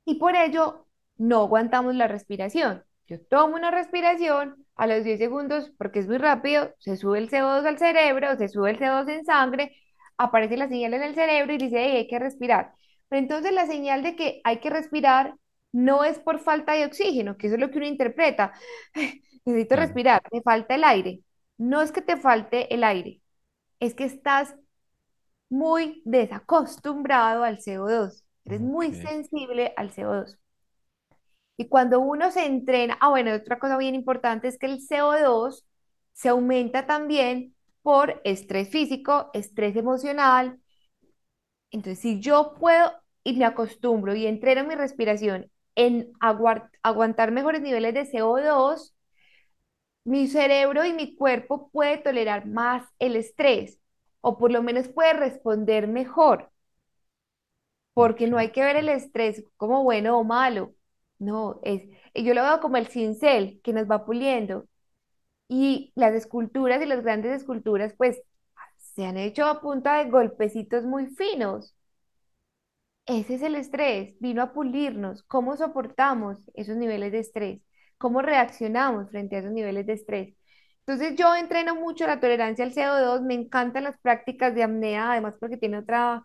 y por ello no aguantamos la respiración. Yo tomo una respiración a los 10 segundos porque es muy rápido, se sube el CO2 al cerebro, se sube el CO2 en sangre, aparece la señal en el cerebro y dice, "Hey, hay que respirar. Pero entonces la señal de que hay que respirar no es por falta de oxígeno, que eso es lo que uno interpreta. Necesito Claro. respirar, me falta el aire. No es que te falte el aire, es que estás muy desacostumbrado al CO2. Eres muy sensible al CO2. Y cuando uno se entrena, ah, bueno, otra cosa bien importante es que el CO2 se aumenta también por estrés físico, estrés emocional. Entonces, si yo puedo y me acostumbro y entreno mi respiración en aguantar mejores niveles de CO2, mi cerebro y mi cuerpo puede tolerar más el estrés o por lo menos puede responder mejor porque no hay que ver el estrés como bueno o malo. No, es, yo lo veo como el cincel que nos va puliendo. Y las esculturas y las grandes esculturas, pues, se han hecho a punta de golpecitos muy finos. Ese es el estrés, vino a pulirnos. ¿Cómo soportamos esos niveles de estrés? ¿Cómo reaccionamos frente a esos niveles de estrés? Entonces yo entreno mucho la tolerancia al CO2, me encantan las prácticas de apnea, además porque tiene otra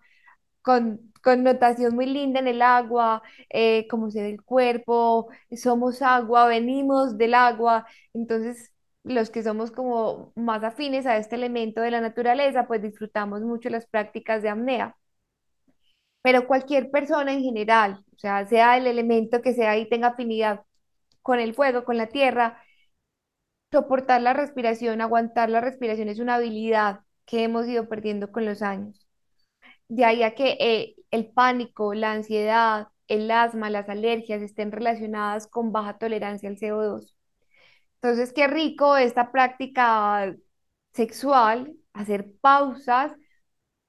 con connotación muy linda en el agua, eh, como se ve el cuerpo, somos agua, venimos del agua, entonces los que somos como más afines a este elemento de la naturaleza, pues disfrutamos mucho las prácticas de apnea. Pero cualquier persona en general, o sea, sea el elemento que sea y tenga afinidad con el fuego, con la tierra, soportar la respiración, aguantar la respiración es una habilidad que hemos ido perdiendo con los años. De ahí a que eh, el pánico, la ansiedad, el asma, las alergias estén relacionadas con baja tolerancia al CO2. Entonces, qué rico esta práctica sexual, hacer pausas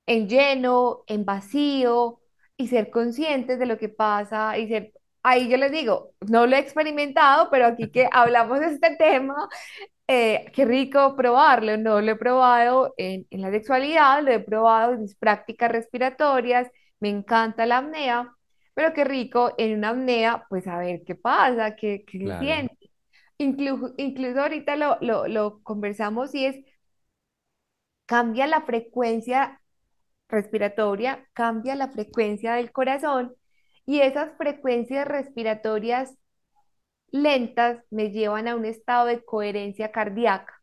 en lleno, en vacío y ser conscientes de lo que pasa y ser, ahí yo les digo, no lo he experimentado, pero aquí que hablamos de este tema, eh, qué rico probarlo, no lo he probado en, en la sexualidad, lo he probado en mis prácticas respiratorias, me encanta la apnea, pero qué rico en una apnea, pues a ver qué pasa, qué, qué se Claro. siente. Incluso, incluso ahorita lo, lo, lo conversamos y es, cambia la frecuencia respiratoria, cambia la frecuencia del corazón y esas frecuencias respiratorias lentas me llevan a un estado de coherencia cardíaca.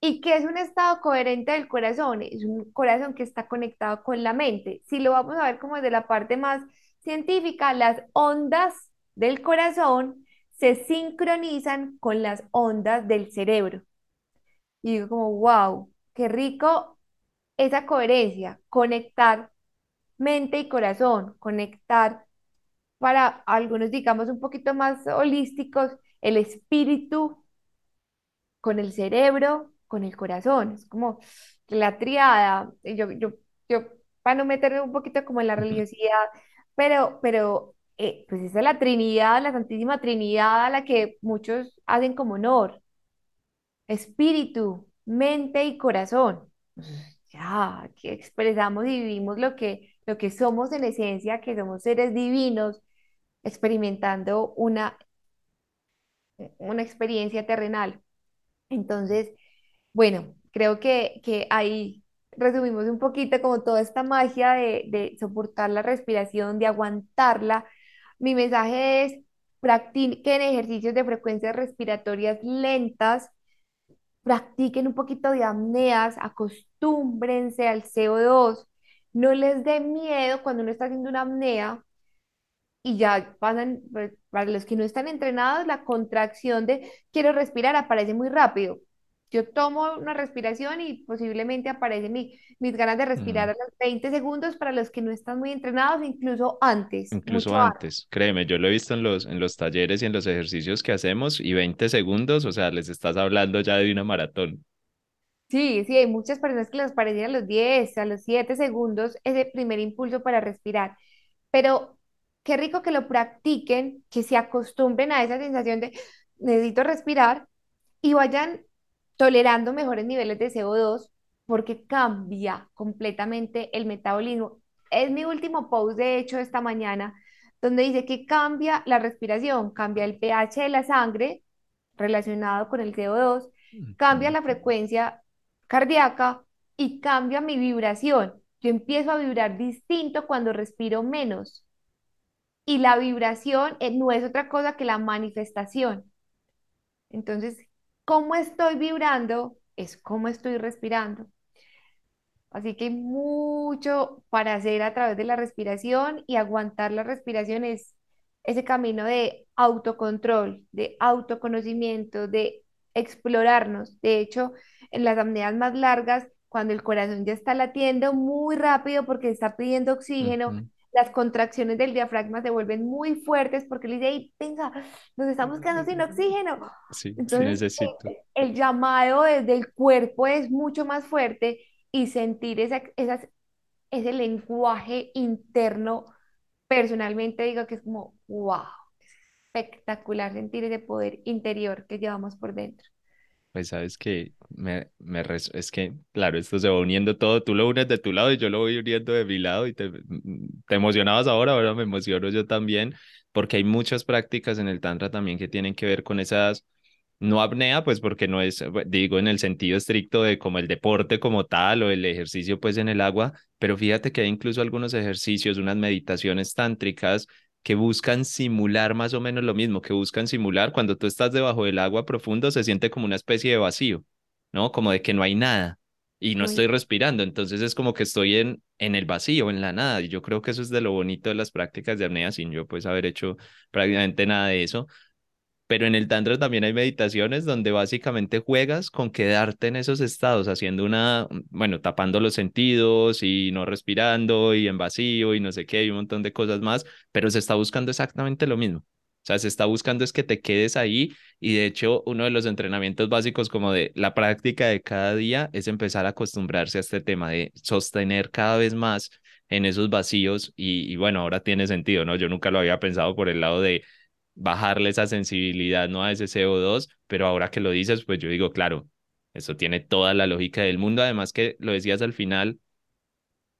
¿Y qué es un estado coherente del corazón? Es un corazón que está conectado con la mente. Si lo vamos a ver como desde la parte más científica, las ondas del corazón se sincronizan con las ondas del cerebro. Y digo como, wow, qué rico esa coherencia, conectar mente y corazón, conectar para algunos, digamos, un poquito más holísticos, el espíritu con el cerebro, con el corazón. Es como la triada. Yo, yo, yo para no meterme un poquito como en la religiosidad, pero, pero eh, pues esa es la Trinidad, la Santísima Trinidad a la que muchos hacen como honor. Espíritu, mente y corazón. Ya, que expresamos y vivimos lo que, lo que somos en esencia, que somos seres divinos, experimentando una, una experiencia terrenal. Entonces, bueno, creo que, que ahí resumimos un poquito como toda esta magia de, de soportar la respiración, de aguantarla. Mi mensaje es, practiquen ejercicios de frecuencias respiratorias lentas, practiquen un poquito de apneas, acostúmbrense al CO2, no les dé miedo cuando uno está haciendo una apnea y ya pasan, pues, para los que no están entrenados, la contracción de quiero respirar aparece muy rápido. Yo tomo una respiración y posiblemente aparece mi, mis ganas de respirar a los 20 segundos para los que no están muy entrenados, incluso antes. Incluso antes. créeme, yo lo he visto en los, en los talleres y en los ejercicios que hacemos y 20 segundos, o sea, les estás hablando ya de una maratón. Sí, sí, hay muchas personas que les parecen a los 10, a los 7 segundos ese primer impulso para respirar, pero qué rico que lo practiquen, que se acostumbren a esa sensación de necesito respirar y vayan tolerando mejores niveles de CO2 porque cambia completamente el metabolismo. Es mi último post, de hecho, esta mañana, donde dice que cambia la respiración, cambia el pH de la sangre relacionado con el CO2, cambia la frecuencia cardíaca y cambia mi vibración. Yo empiezo a vibrar distinto cuando respiro menos. Y la vibración eh, no es otra cosa que la manifestación. Entonces, cómo estoy vibrando es cómo estoy respirando. Así que hay mucho para hacer a través de la respiración y aguantar la respiración es ese camino de autocontrol, de autoconocimiento, de explorarnos. De hecho, en las apneas más largas, cuando el corazón ya está latiendo muy rápido porque está pidiendo oxígeno, las contracciones del diafragma se vuelven muy fuertes porque le dice, venga, nos estamos quedando sin oxígeno. Sí, Entonces, sí necesito. El, llamado desde el cuerpo es mucho más fuerte y sentir esa, ese lenguaje interno, personalmente digo que es como, wow, espectacular sentir ese poder interior que llevamos por dentro. Pues sabes que me, me es que, claro, esto se va uniendo todo, tú lo unes de tu lado y yo lo voy uniendo de mi lado y te, mm, te emocionabas ahora, ahora me emociono yo también, porque hay muchas prácticas en el Tantra también que tienen que ver con esas, no apnea, pues porque no es, digo, en el sentido estricto de como el deporte como tal o el ejercicio pues en el agua, pero fíjate que hay incluso algunos ejercicios, unas meditaciones tántricas que buscan simular más o menos lo mismo, que buscan simular cuando tú estás debajo del agua profundo, se siente como una especie de vacío, ¿no? Como de que no hay nada y no estoy respirando, entonces es como que estoy en, en el vacío, en la nada, y yo creo que eso es de lo bonito de las prácticas de apnea, sin yo pues haber hecho prácticamente nada de eso, pero en el Tantra también hay meditaciones donde básicamente juegas con quedarte en esos estados, haciendo una, bueno, tapando los sentidos y no respirando y en vacío y no sé qué, y un montón de cosas más, pero se está buscando exactamente lo mismo. O sea, se está buscando es que te quedes ahí y de hecho uno de los entrenamientos básicos como de la práctica de cada día es empezar a acostumbrarse a este tema de sostener cada vez más en esos vacíos y, y bueno, ahora tiene sentido, ¿no? Yo nunca lo había pensado por el lado de bajarle esa sensibilidad ¿no? a ese CO2, pero ahora que lo dices, pues yo digo, claro, eso tiene toda la lógica del mundo, además que lo decías al final,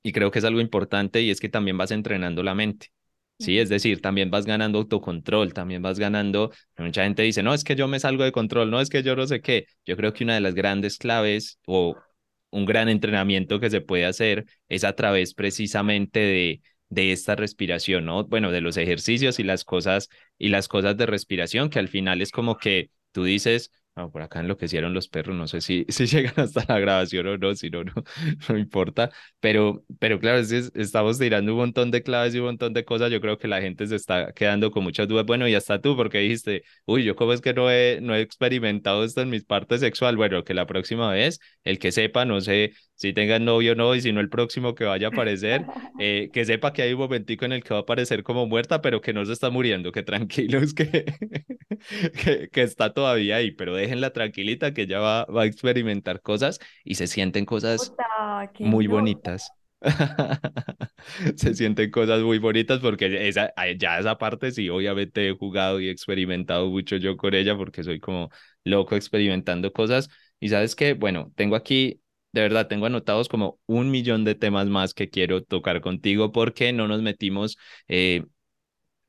y creo que es algo importante, y es que también vas entrenando la mente. Sí, es decir, también vas ganando autocontrol, también vas ganando, mucha gente dice, no, es que yo me salgo de control, no, es que yo no sé qué. Yo creo que una de las grandes claves o un gran entrenamiento que se puede hacer es a través precisamente de, de esta respiración, ¿no? Bueno, de los ejercicios y las cosas y las cosas de respiración, que al final es como que tú dices, No, por acá enloquecieron los perros, no sé si, si llegan hasta la grabación o no, si no, no, importa. Pero, pero claro, es- estamos tirando un montón de claves y un montón de cosas. Yo creo que la gente se está quedando con muchas dudas. Bueno, y hasta tú, porque dijiste, uy, yo cómo es que no he, no he experimentado esto en mis partes sexual. Bueno, que la próxima vez, el que sepa, no sé si tengan novio o no, y si no el próximo que vaya a aparecer, eh, que sepa que hay un momentico en el que va a aparecer como muerta, pero que no se está muriendo, que tranquilos, que, que, que está todavía ahí, pero déjenla tranquilita que ella va, va a experimentar cosas y se sienten cosas muy bonitas. Se sienten cosas muy bonitas porque esa, ya esa parte sí, obviamente he jugado y experimentado mucho yo con ella porque soy como loco experimentando cosas. Y sabes qué, bueno, tengo aquí, de verdad, tengo anotados como un millón de temas más que quiero tocar contigo porque no nos metimos eh,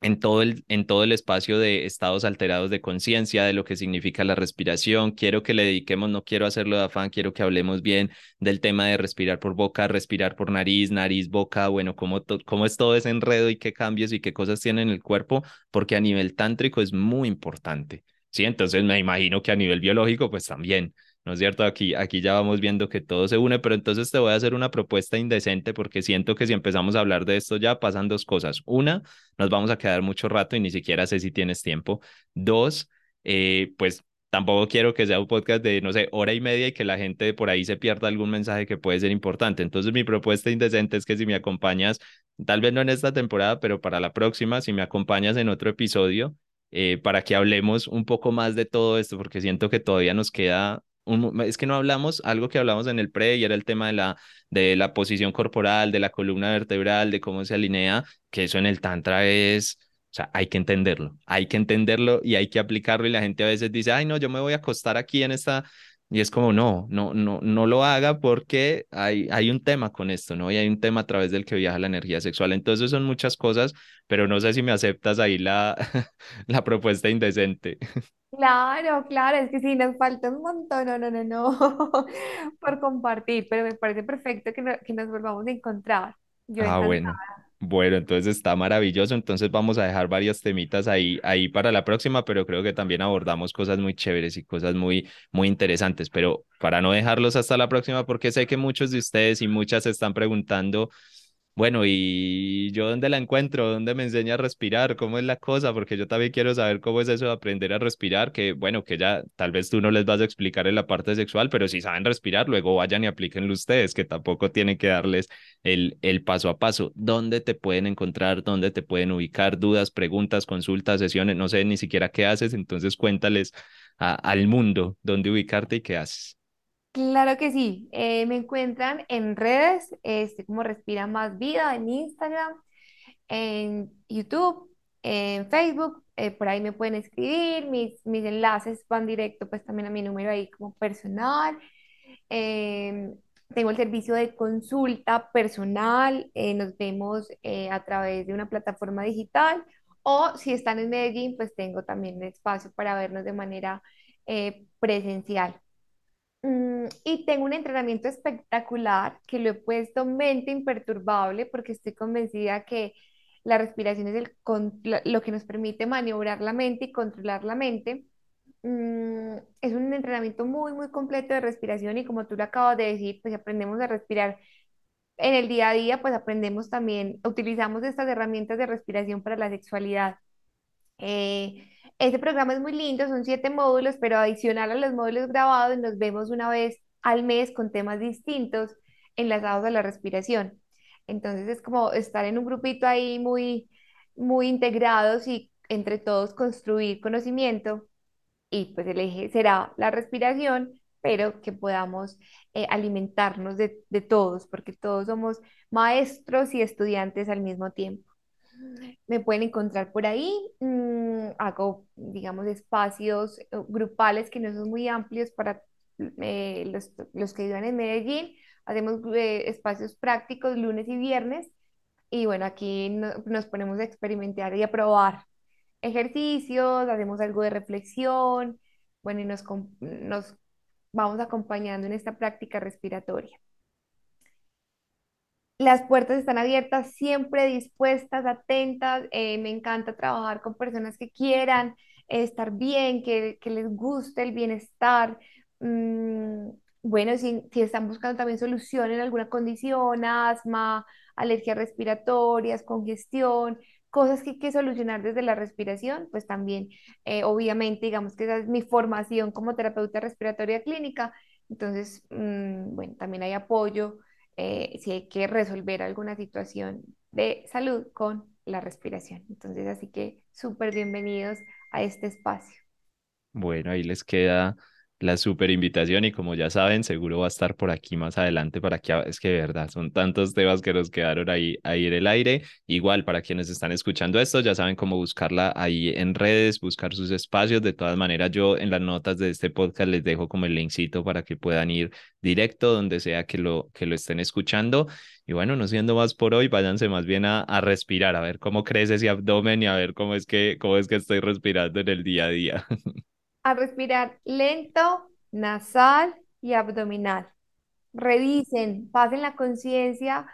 en todo el, en todo el espacio de estados alterados de conciencia, de lo que significa la respiración. Quiero que le dediquemos, no quiero hacerlo de afán, quiero que hablemos bien del tema de respirar por boca, respirar por nariz, nariz, boca, bueno, cómo, cómo es todo ese enredo y qué cambios y qué cosas tiene en el cuerpo, porque a nivel tántrico es muy importante. Sí, entonces me imagino que a nivel biológico, pues también. ¿No es cierto? Aquí, aquí ya vamos viendo que todo se une, pero entonces te voy a hacer una propuesta indecente porque siento que si empezamos a hablar de esto ya pasan dos cosas. Una, nos vamos a quedar mucho rato y ni siquiera sé si tienes tiempo. Dos, eh, pues tampoco quiero que sea un podcast de, no sé, hora y media y que la gente por ahí se pierda algún mensaje que puede ser importante. Entonces mi propuesta indecente es que si me acompañas, tal vez no en esta temporada, pero para la próxima, si me acompañas en otro episodio, eh, para que hablemos un poco más de todo esto, porque siento que todavía nos queda... Es que no hablamos algo que hablamos en el pre y era el tema de la, de la posición corporal, de la columna vertebral, de cómo se alinea que eso en el tantra es, o sea, hay que entenderlo, hay que entenderlo y hay que aplicarlo y la gente a veces dice, ay, no, yo me voy a acostar aquí en esta, y es como, no, no, no, no lo haga porque hay, hay un tema con esto, ¿no? Y hay un tema a través del que viaja la energía sexual. Entonces son muchas cosas, pero no sé si me aceptas ahí la, la propuesta indecente. Claro, claro, es que sí, nos falta un montón, no, no, no, no, por compartir, pero me parece perfecto que, no- que nos volvamos a encontrar. Yo Ah, encantada. bueno. Bueno, entonces está maravilloso. Entonces vamos a dejar varias temitas ahí, ahí para la próxima, pero creo que también abordamos cosas muy chéveres y cosas muy, muy interesantes. Pero para no dejarlos hasta la próxima, porque sé que muchos de ustedes y muchas se están preguntando, bueno, ¿y yo dónde la encuentro? ¿Dónde me enseña a respirar? ¿Cómo es la cosa? Porque yo también quiero saber cómo es eso de aprender a respirar, que bueno, que ya tal vez tú no les vas a explicar en la parte sexual, pero si saben respirar, luego vayan y aplíquenlo ustedes, que tampoco tienen que darles el, el paso a paso. ¿Dónde te pueden encontrar? ¿Dónde te pueden ubicar? Dudas, preguntas, consultas, sesiones, no sé ni siquiera qué haces, entonces cuéntales al mundo dónde ubicarte y qué haces. Claro que sí, eh, me encuentran en redes, este, como Respira Más Vida, en Instagram, en YouTube, en Facebook, eh, por ahí me pueden escribir, mis, mis enlaces van directo pues también a mi número ahí como personal. Em, tengo el servicio de consulta personal, eh, nos vemos a través de una plataforma digital o si están en Medellín, pues tengo también espacio para vernos de manera presencial. Mm, y tengo un entrenamiento espectacular que lo he puesto mente imperturbable porque estoy convencida que la respiración es el con- lo que nos permite maniobrar la mente y controlar la mente. Mm, es un entrenamiento muy, muy completo de respiración y como tú lo acabas de decir, pues aprendemos a respirar en el día a día, pues aprendemos también, utilizamos estas herramientas de respiración para la sexualidad. Eh, este programa es muy lindo, son siete módulos, pero adicional a los módulos grabados, nos vemos una vez al mes con temas distintos enlazados a la respiración. Entonces es como estar en un grupito ahí muy, muy integrados y entre todos construir conocimiento y pues el eje será la respiración, pero que podamos eh, alimentarnos de, de todos, porque todos somos maestros y estudiantes al mismo tiempo. Me pueden encontrar por ahí. mm, hago, digamos, espacios eh, grupales que no son muy amplios para eh, los, los que vivan en Medellín. Hacemos eh, espacios prácticos lunes y viernes. Y bueno, aquí no- nos ponemos a experimentar y a probar ejercicios, hacemos algo de reflexión. Bueno, y nos, nos vamos acompañando en esta práctica respiratoria. Las puertas están abiertas, siempre dispuestas, atentas. eh, me encanta trabajar con personas que quieran estar bien, que, que les guste el bienestar. Mm, bueno, si, si están buscando también solución en alguna condición, asma, alergias respiratorias, congestión, cosas que hay que solucionar desde la respiración, pues también, eh, obviamente, digamos que esa es mi formación como terapeuta respiratoria clínica, entonces, mm, bueno, también hay apoyo eh, si hay que resolver alguna situación de salud con la respiración. Entonces, así que súper bienvenidos a este espacio. Bueno, ahí les queda la super invitación y como ya saben, seguro va a estar por aquí más adelante para que es que verdad son tantos temas que nos quedaron ahí, ahí en el aire. Igual para quienes están escuchando esto, ya saben cómo buscarla ahí en redes, buscar sus espacios. De todas maneras, yo en las notas de este podcast les dejo como el linkcito para que puedan ir directo donde sea que lo, que lo estén escuchando. Y bueno, no siendo más por hoy, váyanse más bien a, a respirar, a ver cómo crece ese abdomen y a ver cómo es que, cómo es que estoy respirando en el día a día. a respirar lento, nasal y abdominal. Revisen, pasen la conciencia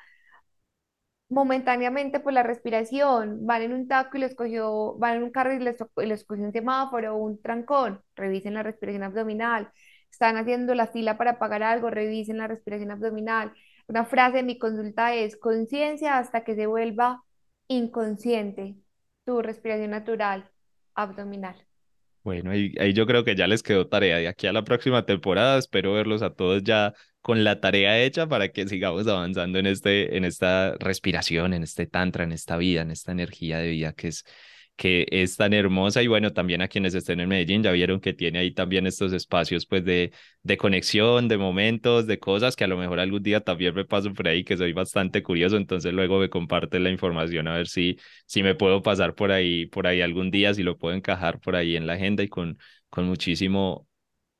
momentáneamente por la respiración. Van en un taco y les cogió, van en un carro y les, les cogió un semáforo o un trancón. Revisen la respiración abdominal. Están haciendo la fila para pagar algo, revisen la respiración abdominal. Una frase de mi consulta es conciencia hasta que se vuelva inconsciente. Tu respiración natural abdominal. Bueno, ahí, ahí yo creo que ya les quedó tarea. De aquí a la próxima temporada, espero verlos a todos ya con la tarea hecha para que sigamos avanzando en este, en esta respiración, en este tantra, en esta vida, en esta energía de vida que es, que es tan hermosa. Y bueno, también a quienes estén en Medellín ya vieron que tiene ahí también estos espacios pues de, de conexión, de momentos, de cosas que a lo mejor algún día también me paso por ahí, que soy bastante curioso. Entonces luego me comparte la información a ver si si me puedo pasar por ahí, por ahí algún día, si lo puedo encajar por ahí en la agenda y con, con muchísimo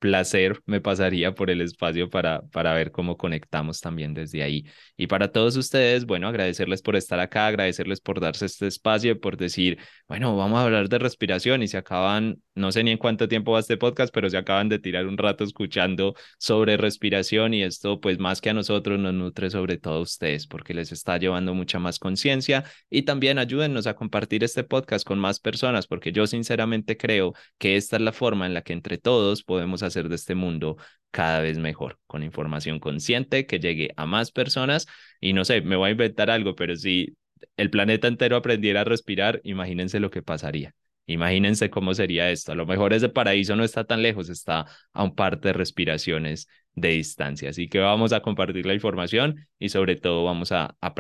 placer me pasaría por el espacio para, para ver cómo conectamos también desde ahí. Y para todos ustedes, bueno, agradecerles por estar acá, agradecerles por darse este espacio, por decir, bueno, vamos a hablar de respiración y se acaban, no sé ni en cuánto tiempo va este podcast, pero se acaban de tirar un rato escuchando sobre respiración y esto pues más que a nosotros nos nutre sobre todo a ustedes porque les está llevando mucha más conciencia y también ayúdennos a compartir este podcast con más personas porque yo sinceramente creo que esta es la forma en la que entre todos podemos hacer de este mundo cada vez mejor, con información consciente que llegue a más personas y no sé, me voy a inventar algo, pero si el planeta entero aprendiera a respirar, imagínense lo que pasaría. Imagínense cómo sería esto. A lo mejor ese paraíso no está tan lejos, está a un par de respiraciones de distancia. Así que vamos a compartir la información y sobre todo vamos a, a.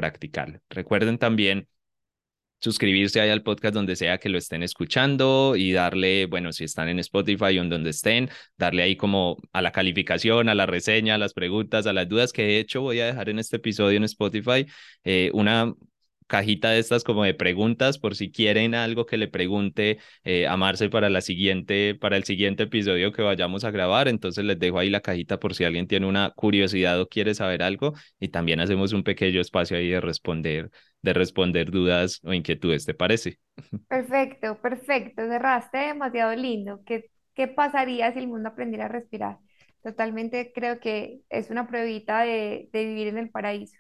Recuerden también suscribirse ahí al podcast donde sea que lo estén escuchando y darle, bueno, si están en Spotify o en donde estén, darle ahí como a la calificación, a la reseña, a las preguntas, a las dudas, que de hecho voy a dejar en este episodio en Spotify eh, una cajita de estas como de preguntas por si quieren algo que le pregunte eh, a Marce para la siguiente, para el siguiente episodio que vayamos a grabar. Entonces les dejo ahí la cajita por si alguien tiene una curiosidad o quiere saber algo y también hacemos un pequeño espacio ahí de responder, de responder dudas o inquietudes, ¿te parece? Perfecto, perfecto. Cerraste demasiado lindo. ¿Qué, qué pasaría si el mundo aprendiera a respirar? Totalmente creo que es una pruebita de, de vivir en el paraíso.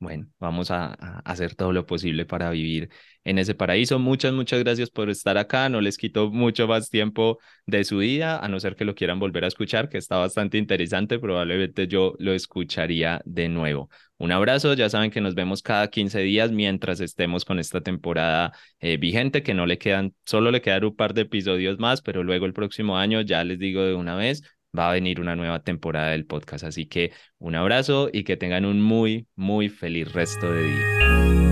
Bueno, vamos a, hacer todo lo posible para vivir en ese paraíso. Muchas, muchas gracias por estar acá. No les quito mucho más tiempo de su día, a no ser que lo quieran volver a escuchar, que está bastante interesante. Probablemente yo lo escucharía de nuevo. Un abrazo, ya saben que nos vemos cada 15 días mientras estemos con esta temporada eh, vigente, que no le quedan, solo le quedan un par de episodios más, pero luego el próximo año, ya les digo de una vez, va a venir una nueva temporada del podcast. Así que un abrazo y que tengan un muy, muy feliz resto de día.